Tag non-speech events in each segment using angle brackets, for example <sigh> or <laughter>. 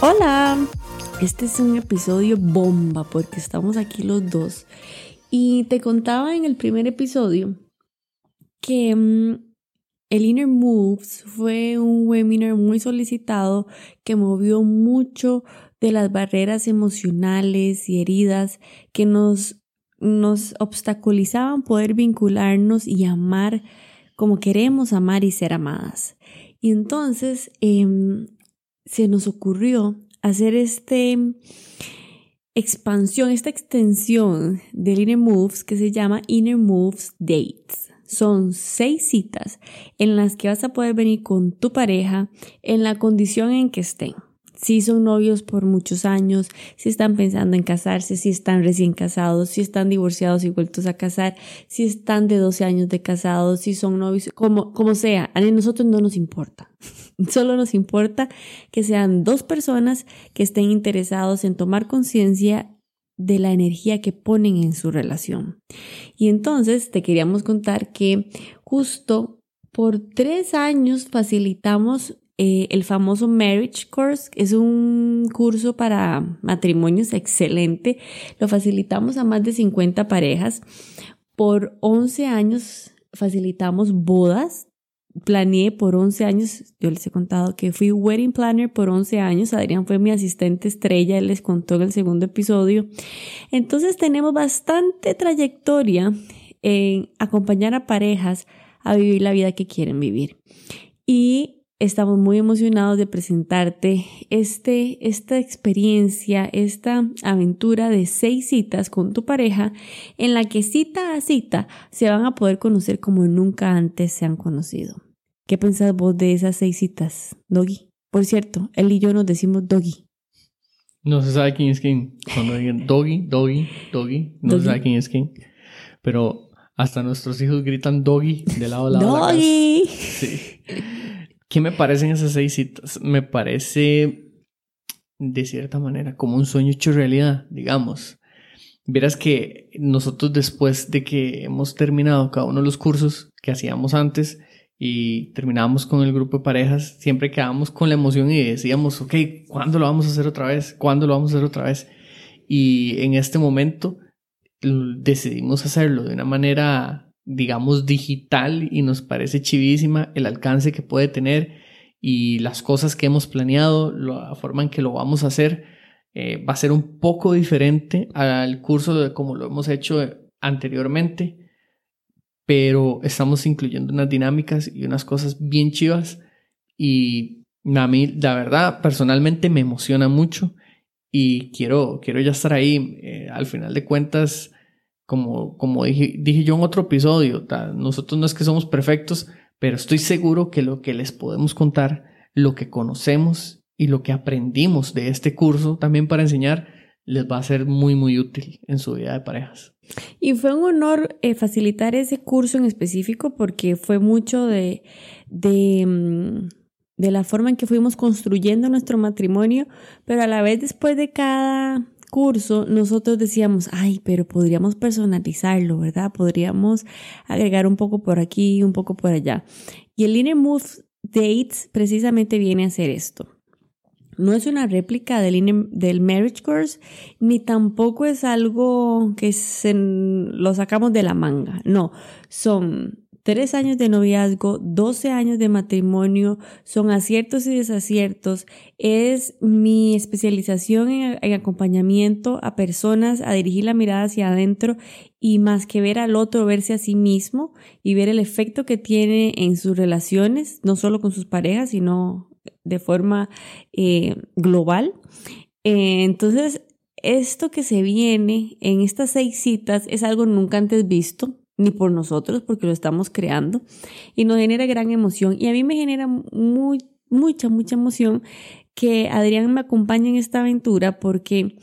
Hola, este es un episodio bomba porque estamos aquí los dos. Y te contaba en el primer episodio que mm, el Inner Moves fue un webinar muy solicitado que movió mucho de las barreras emocionales y heridas que nos, nos obstaculizaban poder vincularnos y amar como queremos amar y ser amadas. Y entonces em, se nos ocurrió hacer este expansión, esta extensión del Inner Moves que se llama Inner Moves Dates. Son seis citas en las que vas a poder venir con tu pareja en la condición en que estén si son novios por muchos años, si están pensando en casarse, si están recién casados, si están divorciados y vueltos a casar, si están de 12 años de casados, si son novios, como, como sea, a nosotros no nos importa. <laughs> Solo nos importa que sean dos personas que estén interesados en tomar conciencia de la energía que ponen en su relación. Y entonces te queríamos contar que justo por tres años facilitamos eh, el famoso Marriage Course. Es un curso para matrimonios excelente. Lo facilitamos a más de 50 parejas. Por 11 años facilitamos bodas. Planeé por 11 años, yo les he contado que fui wedding planner por 11 años. Adrián fue mi asistente estrella, él les contó en el segundo episodio. Entonces tenemos bastante trayectoria en acompañar a parejas a vivir la vida que quieren vivir. Y Estamos muy emocionados de presentarte este, esta experiencia, esta aventura de seis citas con tu pareja, en la que cita a cita se van a poder conocer como nunca antes se han conocido. ¿Qué pensás vos de esas seis citas, Doggy? Por cierto, él y yo nos decimos Doggy. No se sabe quién es quién. Cuando digan Doggy, Doggy, Doggy, no se sabe quién es quién. Pero hasta nuestros hijos gritan Doggy de lado a lado. ¡Doggy! Sí. ¿Qué me parecen esas seis citas? Me parece, de cierta manera, como un sueño hecho realidad, digamos. Verás que nosotros después de que hemos terminado cada uno de los cursos que hacíamos antes y terminábamos con el grupo de parejas, siempre quedábamos con la emoción y decíamos, ok, ¿cuándo lo vamos a hacer otra vez? ¿Cuándo lo vamos a hacer otra vez? Y en este momento decidimos hacerlo de una manera digamos, digital y nos parece chivísima el alcance que puede tener y las cosas que hemos planeado, la forma en que lo vamos a hacer, eh, va a ser un poco diferente al curso de como lo hemos hecho anteriormente, pero estamos incluyendo unas dinámicas y unas cosas bien chivas y a mí, la verdad, personalmente me emociona mucho y quiero, quiero ya estar ahí. Eh, al final de cuentas, como, como dije, dije yo en otro episodio, nosotros no es que somos perfectos, pero estoy seguro que lo que les podemos contar, lo que conocemos y lo que aprendimos de este curso también para enseñar, les va a ser muy, muy útil en su vida de parejas. Y fue un honor eh, facilitar ese curso en específico porque fue mucho de, de, mm, de la forma en que fuimos construyendo nuestro matrimonio, pero a la vez después de cada curso, nosotros decíamos, ay, pero podríamos personalizarlo, ¿verdad? Podríamos agregar un poco por aquí, un poco por allá. Y el Inner Move Dates precisamente viene a hacer esto. No es una réplica del, del Marriage Course, ni tampoco es algo que se, lo sacamos de la manga. No, son Tres años de noviazgo, 12 años de matrimonio, son aciertos y desaciertos. Es mi especialización en, acompañamiento a personas a dirigir la mirada hacia adentro y más que ver al otro, verse a sí mismo y ver el efecto que tiene en sus relaciones, no solo con sus parejas, sino de forma eh, global. Eh, entonces, esto que se viene en estas seis citas es algo nunca antes visto ni por nosotros porque lo estamos creando y nos genera gran emoción y a mí me genera muy, mucha, mucha emoción que Adrián me acompañe en esta aventura porque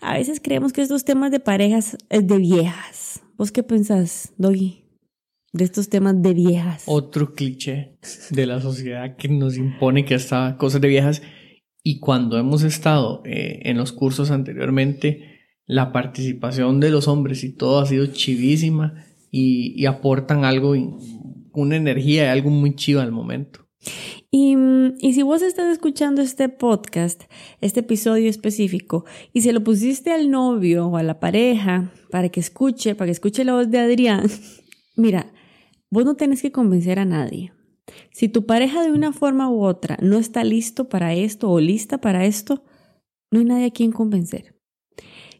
a veces creemos que estos temas de parejas es de viejas. ¿Vos qué pensás, Doggy? De estos temas de viejas. Otro cliché de la sociedad que nos impone que está cosas de viejas. Y cuando hemos estado eh, en los cursos anteriormente, la participación de los hombres y todo ha sido chivísima y, y aportan algo, una energía, algo muy chivo al momento. Y, y, si vos estás escuchando este podcast, este episodio específico, y se lo pusiste al novio o a la pareja para que escuche, para que escuche la voz de Adrián, <laughs> mira, vos no tenés que convencer a nadie. Si tu pareja de una forma u otra no está listo para esto o lista para esto, no hay nadie a quien convencer.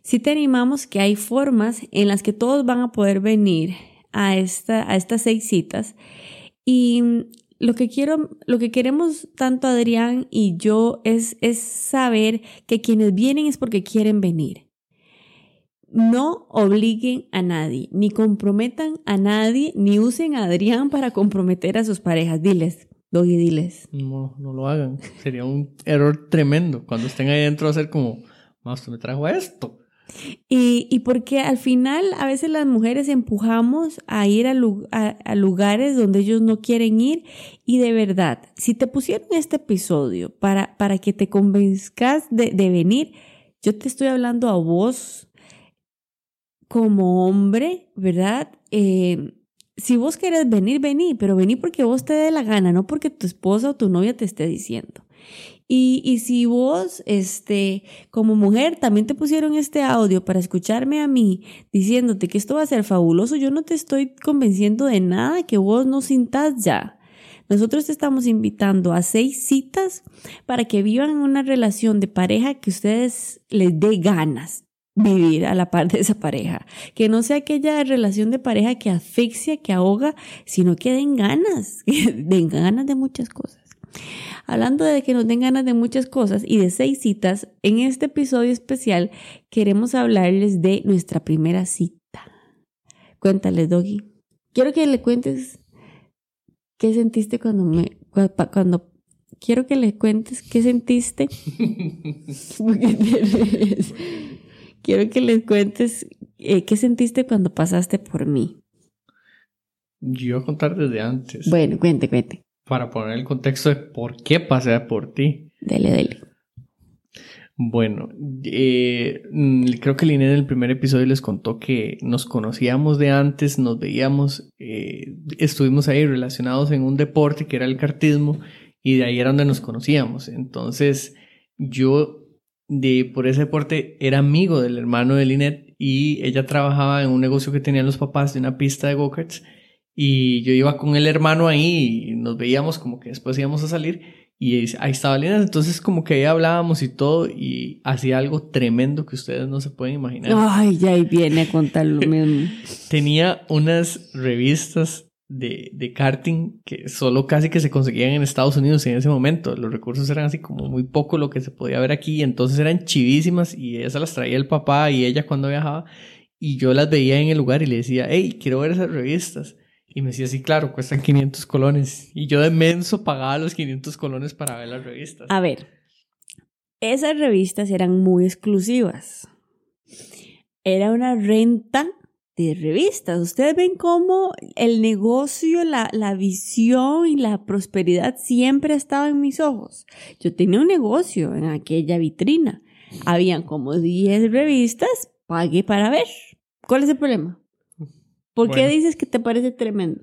Si te animamos que hay formas en las que todos van a poder venir a, esta, a estas seis citas y lo que quiero, lo que queremos tanto Adrián y yo es, es saber que quienes vienen es porque quieren venir. No obliguen a nadie, ni comprometan a nadie, ni usen a Adrián para comprometer a sus parejas. Diles, Doggy, diles. No, no lo hagan. Sería un error tremendo. Cuando estén ahí dentro, hacer como, más me trajo esto. Y, y, porque al final a veces las mujeres empujamos a ir a, a, lugares donde ellos no quieren ir y de verdad, si te pusieron este episodio para, para que te convenzcas de, de venir, yo te estoy hablando a vos como hombre, ¿verdad? Eh, si vos querés venir, vení, pero vení porque vos te dé la gana, no porque tu esposa o tu novia te esté diciendo. Y, y, si vos, este, como mujer, también te pusieron este audio para escucharme a mí diciéndote que esto va a ser fabuloso, yo no te estoy convenciendo de nada que vos no sintas ya. Nosotros te estamos invitando a seis citas para que vivan una relación de pareja que ustedes les dé ganas vivir a la par de esa pareja. Que no sea aquella relación de pareja que asfixia, que ahoga, sino que den ganas, <laughs> que den ganas de muchas cosas. Hablando de que nos den ganas de muchas cosas y de seis citas, en este episodio especial queremos hablarles de nuestra primera cita. Cuéntale, Doggy. Quiero que le cuentes qué sentiste cuando me cuando quiero que le cuentes qué sentiste. <laughs> <laughs> quiero que les cuentes eh, qué sentiste cuando pasaste por mí. Yo a contar desde antes. Bueno, cuente, cuente para poner el contexto de por qué pasé por ti. Dele, dele. Bueno, eh, creo que Liné en el primer episodio les contó que nos conocíamos de antes, nos veíamos, eh, estuvimos ahí relacionados en un deporte que era el cartismo y de ahí era donde nos conocíamos. Entonces, yo de por ese deporte era amigo del hermano de Linet y ella trabajaba en un negocio que tenían los papás de una pista de go-karts y yo iba con el hermano ahí y nos veíamos como que después íbamos a salir y ahí estaba Lina. Entonces como que ahí hablábamos y todo y hacía algo tremendo que ustedes no se pueden imaginar. Ay, ya ahí viene a contar lo mismo. Tenía unas revistas de, de karting que solo casi que se conseguían en Estados Unidos en ese momento. Los recursos eran así como muy poco lo que se podía ver aquí. Entonces eran chivísimas y esas las traía el papá y ella cuando viajaba. Y yo las veía en el lugar y le decía, hey, quiero ver esas revistas. Y me decía, sí, claro, cuestan 500 colones. Y yo de menso pagaba los 500 colones para ver las revistas. A ver, esas revistas eran muy exclusivas. Era una renta de revistas. Ustedes ven cómo el negocio, la, la visión y la prosperidad siempre ha estado en mis ojos. Yo tenía un negocio en aquella vitrina. Habían como 10 revistas, pagué para ver. ¿Cuál es el problema? ¿Por qué dices que te parece tremendo?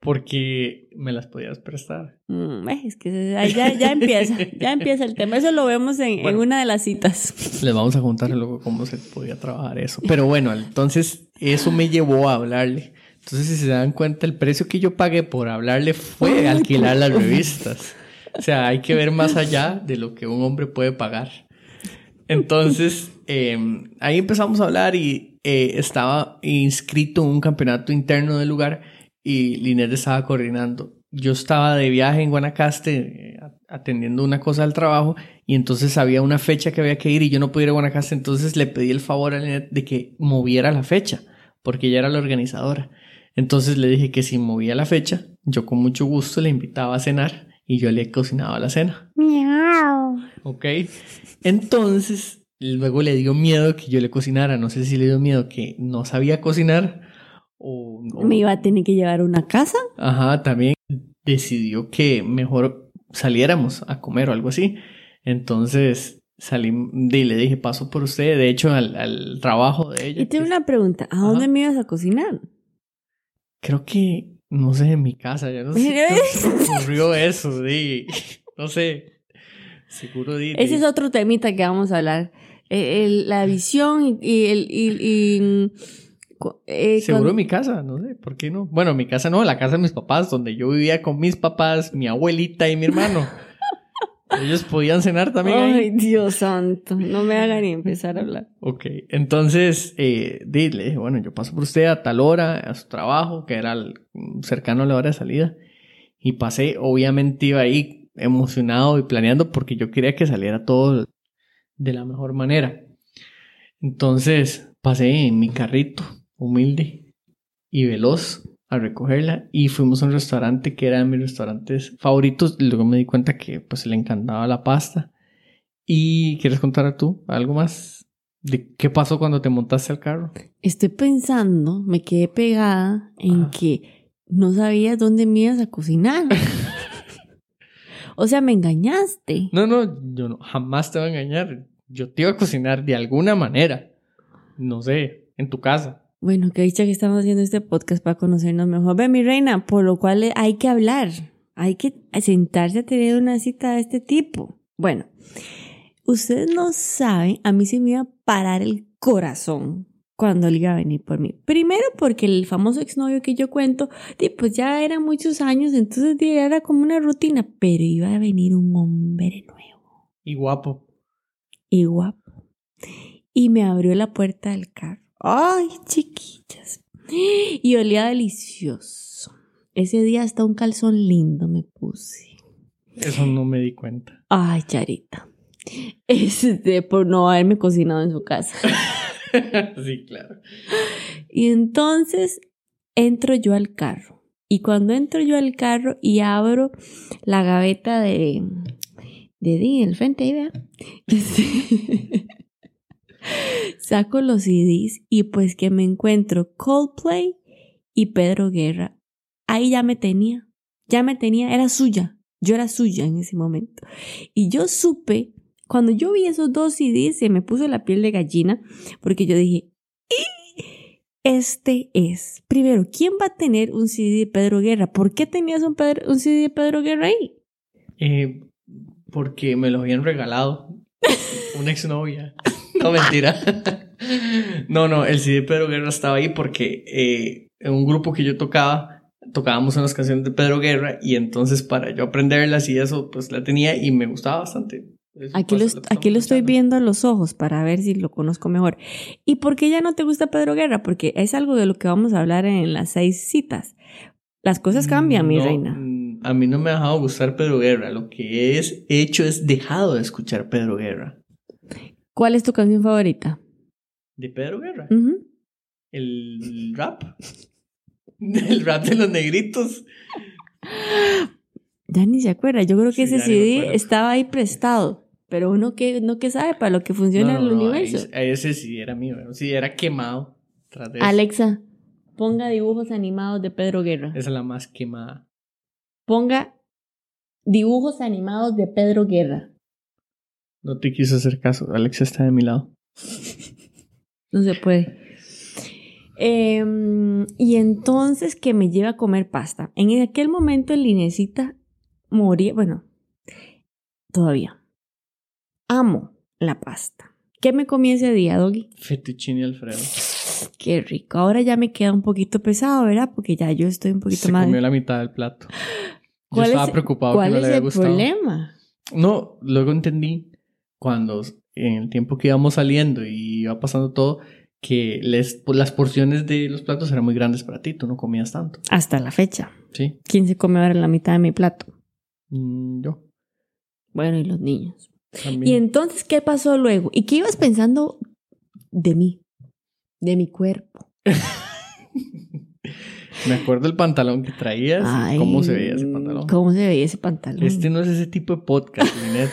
Porque me las podías prestar. Mm, es que ya, ya empieza, ya empieza el tema. Eso lo vemos en, en, una de las citas. Les vamos a contar luego cómo se podía trabajar eso. Pero bueno, entonces eso me llevó a hablarle. Entonces, si se dan cuenta, el precio que yo pagué por hablarle fue alquilar las revistas. O sea, hay que ver más allá de lo que un hombre puede pagar. Entonces, em, ahí empezamos a hablar y eh, estaba inscrito en un campeonato interno del lugar y Linet estaba coordinando. Yo estaba de viaje en Guanacaste eh, atendiendo una cosa del trabajo y entonces había una fecha que había que ir y yo no podía ir a Guanacaste, entonces le pedí el favor a Linet de que moviera la fecha porque ella era la organizadora. Entonces le dije que si movía la fecha, yo con mucho gusto le invitaba a cenar y yo le cocinaba la cena. Miau. Ok. Entonces Luego le dio miedo que yo le cocinara. No sé si le dio miedo que no sabía cocinar o, o- Me iba a tener que llevar una casa. Ajá, también decidió que mejor saliéramos a comer o algo así. Entonces salí y le dije, paso por usted, de hecho, al, al trabajo de ella. Y tengo una pregunta. ¿A dónde me ibas a cocinar? Creo que, no sé, en mi casa, ya no sé cómo se <laughs> ocurrió <laughs> eso, sí. No sé. Seguro di. Ese es otro temita que vamos a hablar. El- la <laughs> visión y, y el... y- y, mm, eh, Seguro cuando- mi casa, no sé, ¿por qué no? Bueno, mi casa no, la casa de mis papás, donde yo vivía con mis papás, mi abuelita y mi hermano. <laughs> Ellos podían cenar también ahí. Ay, Dios santo. No me hagan ni empezar a hablar. <laughs> Ok, entonces, eh, dile, bueno, yo paso por usted a tal hora, a su trabajo, que era el- cercano a la hora de salida, y pasé, obviamente iba ahí emocionado y planeando porque yo quería que saliera todo de la mejor manera. Entonces, pasé en mi carrito, humilde y veloz, a recogerla y fuimos a un restaurante que era de mis restaurantes favoritos. Luego me di cuenta que pues le encantaba la pasta. ¿Y quieres contar tú algo más de qué pasó cuando te montaste al carro? Estoy pensando, me quedé pegada en Ajá. que no sabías dónde me ibas a cocinar. <laughs> o sea, me engañaste. No, no, yo no, jamás te voy a engañar. Yo te iba a cocinar de alguna manera. No sé, en tu casa. Bueno, que dicha que estamos haciendo este podcast para conocernos mejor. Ve, mi reina, por lo cual hay que hablar. Hay que sentarse a tener una cita de este tipo. Bueno, ustedes no saben, a mí se me iba a parar el corazón cuando él iba a venir por mí. Primero porque el famoso exnovio que yo cuento, pues ya eran muchos años, entonces era como una rutina, pero iba a venir un hombre nuevo Y guapo. y guapo. Y me abrió la puerta del carro. Ay, chiquillas. Y olía delicioso. Ese día hasta un calzón lindo me puse. Eso no me di cuenta. Ay, Charita. Es de por no haberme cocinado en su casa. <laughs> sí, claro. Y entonces entro yo al carro. Y cuando entro yo al carro y abro la gaveta de, de Di, el frente ahí, vea. <laughs> Saco los CDs y pues que me encuentro Coldplay y Pedro Guerra. Ahí ya me tenía. Ya me tenía, era suya. Yo era suya en ese momento. Y yo supe, cuando yo vi esos dos CDs, se me puso la piel de gallina, porque yo dije, este es. Primero, ¿quién va a tener un CD de Pedro Guerra? ¿Por qué tenías un, Pedro- un CD de Pedro Guerra ahí? Eh, porque me lo habían regalado una exnovia. <laughs> <laughs> No, mentira. No, no, el CD de Pedro Guerra estaba ahí porque eh, en un grupo que yo tocaba, tocábamos unas canciones de Pedro Guerra y entonces para yo aprenderlas y eso, pues la tenía y me gustaba bastante. Eso Aquí lo, aquí estoy viendo a los ojos para ver si lo conozco mejor. ¿Y por qué ya no te gusta Pedro Guerra? Porque es algo de lo que vamos a hablar en las seis citas. Las cosas cambian, mi reina. A mí no me ha dejado gustar Pedro Guerra. Lo que es hecho es dejado de escuchar Pedro Guerra. ¿Cuál es tu canción favorita? ¿De Pedro Guerra? El rap. <laughs> El rap de los negritos. Ya ni se acuerda. Yo creo que Sí, ese CD estaba ahí prestado. Pero uno que, no que sabe para lo que funciona No, en el no, no, universo. ese- Ese sí era mío. Sí, era quemado. Tras de eso. Alexa, ponga dibujos animados de Pedro Guerra. Esa es la más quemada. Ponga dibujos animados de Pedro Guerra. No te quiso hacer caso. Alexa está de mi lado. <laughs> No se puede. Em, y entonces que me lleva a comer pasta. En aquel momento el Linecita moría, bueno, todavía. Amo la pasta. ¿Qué me comí ese día, Doggy? Fettuccine Alfredo. Qué rico. Ahora ya me queda un poquito pesado, ¿verdad? Porque ya yo estoy un poquito Se más... comió la mitad del plato. Yo ¿Cuál estaba es- preocupado que ¿Cuál no es le había el gustado. problema? No, luego entendí cuando en el tiempo que íbamos saliendo y iba pasando todo que les, pues, las porciones de los platos eran muy grandes para ti, tú no comías tanto. Hasta la fecha. Sí, ¿Quién se come ahora la mitad de mi plato? Mm, yo Bueno, y los niños. también. Y entonces, ¿qué pasó luego? ¿Y qué ibas pensando de mí? De mi cuerpo. <laughs> Me acuerdo el pantalón que traías, Ay, cómo se veía ese pantalón. ¿Cómo se veía ese pantalón? Este no es ese tipo de podcast, Linet.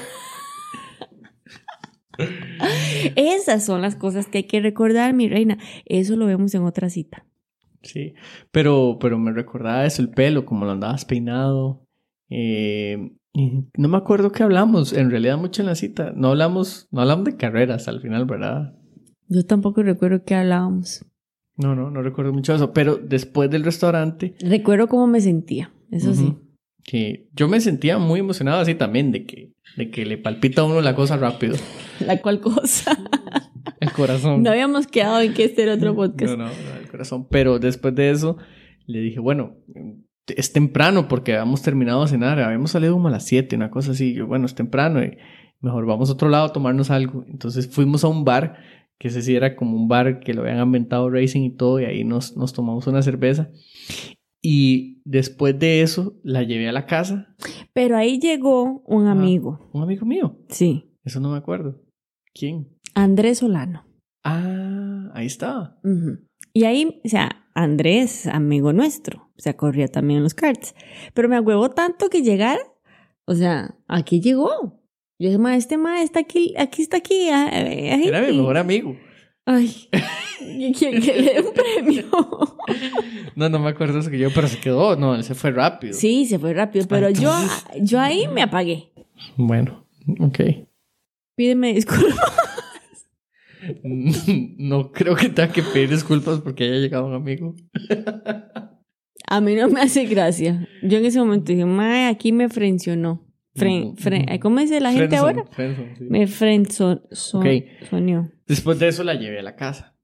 Esas son las cosas que hay que recordar, mi reina. Eso lo vemos en otra cita. Sí, pero, pero me recordaba eso, el pelo, como lo andabas peinado. Eh, no me acuerdo qué hablamos, en realidad mucho en la cita. No hablamos, no hablamos de carreras al final, ¿verdad? Yo tampoco recuerdo qué hablábamos. No, no, no recuerdo mucho eso, pero después del restaurante... Recuerdo cómo me sentía, eso sí. Que yo me sentía muy emocionado así también de que, de que le palpita a uno la cosa rápido. ¿La cual cosa? El corazón. No habíamos quedado en que este era otro podcast. No, no, no, el corazón. Pero después de eso, le dije, bueno, es temprano porque habíamos terminado de cenar. Habíamos salido como a las 7, una cosa así. Yo, bueno, es temprano y mejor vamos a otro lado a tomarnos algo. Entonces fuimos a un bar, que ese sí era como un bar que lo habían inventado Racing y todo, y ahí nos, nos tomamos una cerveza. Y después de eso, la llevé a la casa. Pero ahí llegó un amigo. ¿Un amigo mío? Sí. Eso no me acuerdo. ¿Quién? Andrés Solano. Ah, ahí estaba. Y ahí, o sea, Andrés, amigo nuestro, o sea, corría también en los karts. Pero me agüevó tanto que llegar, o sea, aquí llegó. Yo dije, ma, este ma está aquí, aquí está aquí. Era mi mejor amigo. Ay, que, le un premio. <laughs> no, no me acuerdo eso que yo, pero se quedó, no, se fue rápido. Sí, se fue rápido, pero yo, yo ahí me apagué. Bueno, ok. Pídeme disculpas. <laughs> No creo que tenga que pedir disculpas porque haya llegado un amigo. A mí no me hace gracia. Yo en ese momento dije, mae, aquí me frencionó. Fren, fren, ¿Cómo dice la gente ahora? Me frenzonó. Después de eso la llevé a la casa.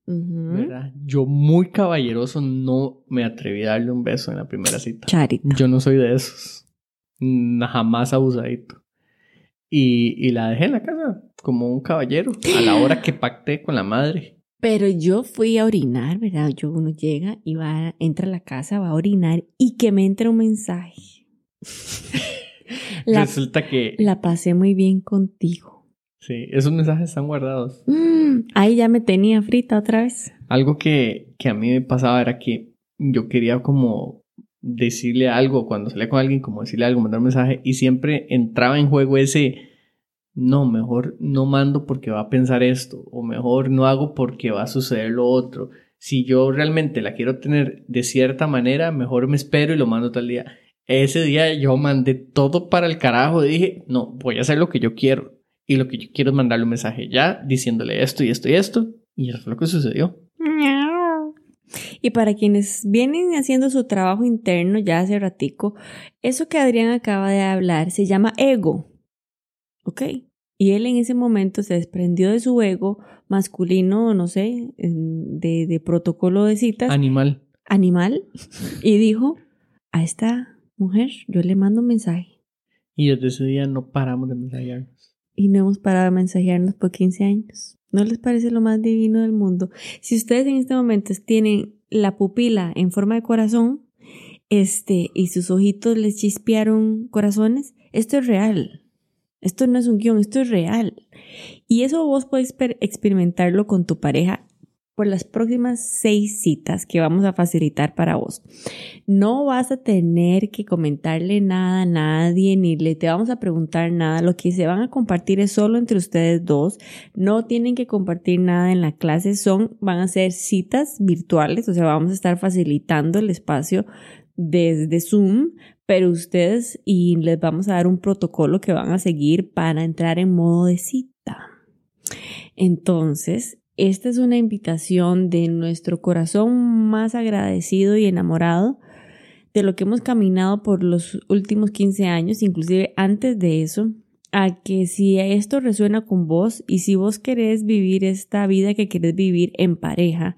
Yo muy caballeroso no me atreví a darle un beso en la primera cita. Charito. Yo no soy de esos. Jamás abusadito. Y, y la dejé en la casa como un caballero a la hora que pacté con la madre. Pero yo fui a orinar, ¿verdad? Yo uno llega y va, entra a la casa, va a orinar y que me entra un mensaje. <laughs> Resulta que... La pasé muy bien contigo. Sí, esos mensajes están guardados. Mm, ahí ya me tenía frita otra vez. Algo que, que a mí me pasaba era que yo quería como decirle algo cuando salía con alguien, como decirle algo, mandar un mensaje y siempre entraba en juego ese no, mejor no mando porque va a pensar esto, o mejor no hago porque va a suceder lo otro. Si yo realmente la quiero tener de cierta manera, mejor me espero y lo mando tal día. Ese día yo mandé todo para el carajo, dije, no, voy a hacer lo que yo quiero. Y lo que yo quiero es mandarle un mensaje ya, diciéndole esto y esto y esto. Y eso fue lo que sucedió. Y para quienes vienen haciendo su trabajo interno ya hace ratico, eso que Adrián acaba de hablar se llama ego. ¿ok? Y él en ese momento se desprendió de su ego masculino, no sé, de, de protocolo de citas. Animal. Animal. <laughs> Y dijo, a esta mujer yo le mando un mensaje. Y desde ese día no paramos de mensajearnos. Y no hemos parado de mensajearnos por 15 años. ¿No les parece lo más divino del mundo? Si ustedes en este momento tienen la pupila en forma de corazón, este, y sus ojitos les chispearon corazones, esto es real. Esto no es un guion, esto es real. Y eso vos puedes experimentarlo con tu pareja por las próximas seis citas que vamos a facilitar para vos. No vas a tener que comentarle nada a nadie, ni le te vamos a preguntar nada. Lo que se van a compartir es solo entre ustedes dos. No tienen que compartir nada en la clase. Son, van a ser citas virtuales, o sea, vamos a estar facilitando el espacio desde Zoom pero ustedes y les vamos a dar un protocolo que van a seguir para entrar en modo de cita. Entonces, esta es una invitación de nuestro corazón más agradecido y enamorado de lo que hemos caminado por los últimos 15 años, inclusive antes de eso, a que si esto resuena con vos y si vos querés vivir esta vida que querés vivir en pareja,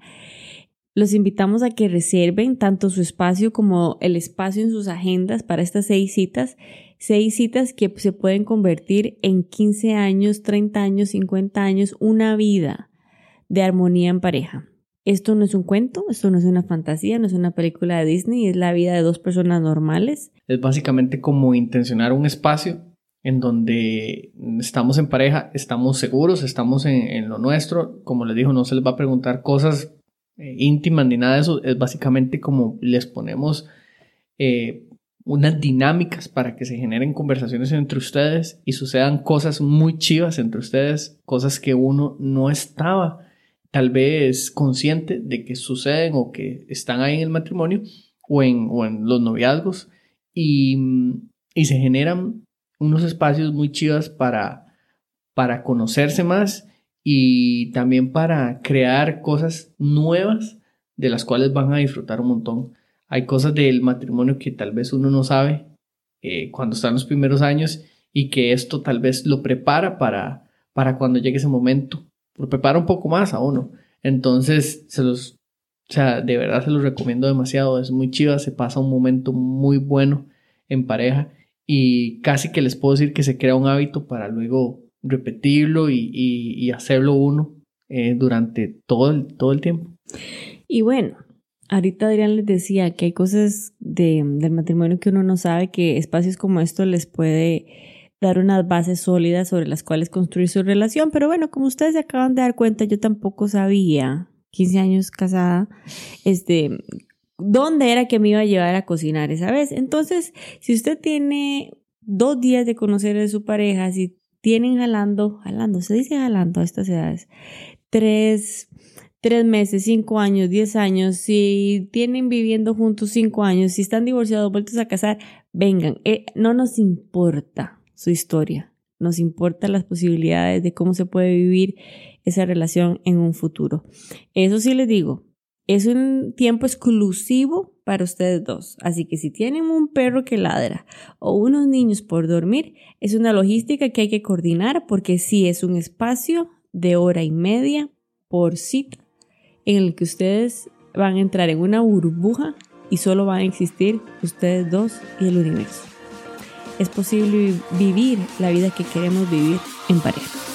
los invitamos a que reserven tanto su espacio como el espacio en sus agendas para estas seis citas, seis citas que se pueden convertir en 15 años, 30 años, 50 años, una vida de armonía en pareja. Esto no es un cuento, esto no es una fantasía, no es una película de Disney, es la vida de dos personas normales. Es básicamente como intencionar un espacio en donde estamos en pareja, estamos seguros, estamos en, lo nuestro. Como les digo, no se les va a preguntar cosas eh, íntimas ni nada de eso, es básicamente como les ponemos eh, unas dinámicas para que se generen conversaciones entre ustedes y sucedan cosas muy chivas entre ustedes, cosas que uno no estaba tal vez consciente de que suceden o que están ahí en el matrimonio o en, o en los noviazgos y, y, se generan unos espacios muy chivas para, para conocerse más y también para crear cosas nuevas de las cuales van a disfrutar un montón. Hay cosas del matrimonio que tal vez uno no sabe eh, cuando está en los primeros años y que esto tal vez lo prepara para, para cuando llegue ese momento. Lo prepara un poco más a uno. Entonces, se los, o sea, de verdad se los recomiendo demasiado. Es muy chiva, se pasa un momento muy bueno en pareja y casi que les puedo decir que se crea un hábito para luego repetirlo y, hacerlo uno eh, durante todo el, todo el tiempo. Y bueno, ahorita Adrián les decía que hay cosas del matrimonio que uno no sabe, que espacios como estos les puede dar unas bases sólidas sobre las cuales construir su relación, pero bueno, como ustedes se acaban de dar cuenta, yo tampoco sabía, 15 años casada, este, dónde era que me iba a llevar a cocinar esa vez. Entonces, si usted tiene dos días de conocer a su pareja, si tienen jalando, jalando, se dice jalando a estas edades, tres, tres meses, cinco años, diez años, si tienen viviendo juntos cinco años, si están divorciados, vueltos a casar, vengan, eh, no nos importa su historia, nos importa las posibilidades de cómo se puede vivir esa relación en un futuro. Eso sí les digo, es un tiempo exclusivo para ustedes dos. Así que si tienen un perro que ladra o unos niños por dormir, es una logística que hay que coordinar porque sí es un espacio de hora y media por cita en el que ustedes van a entrar en una burbuja y solo van a existir ustedes dos y el universo. Es posible vivir la vida que queremos vivir en pareja.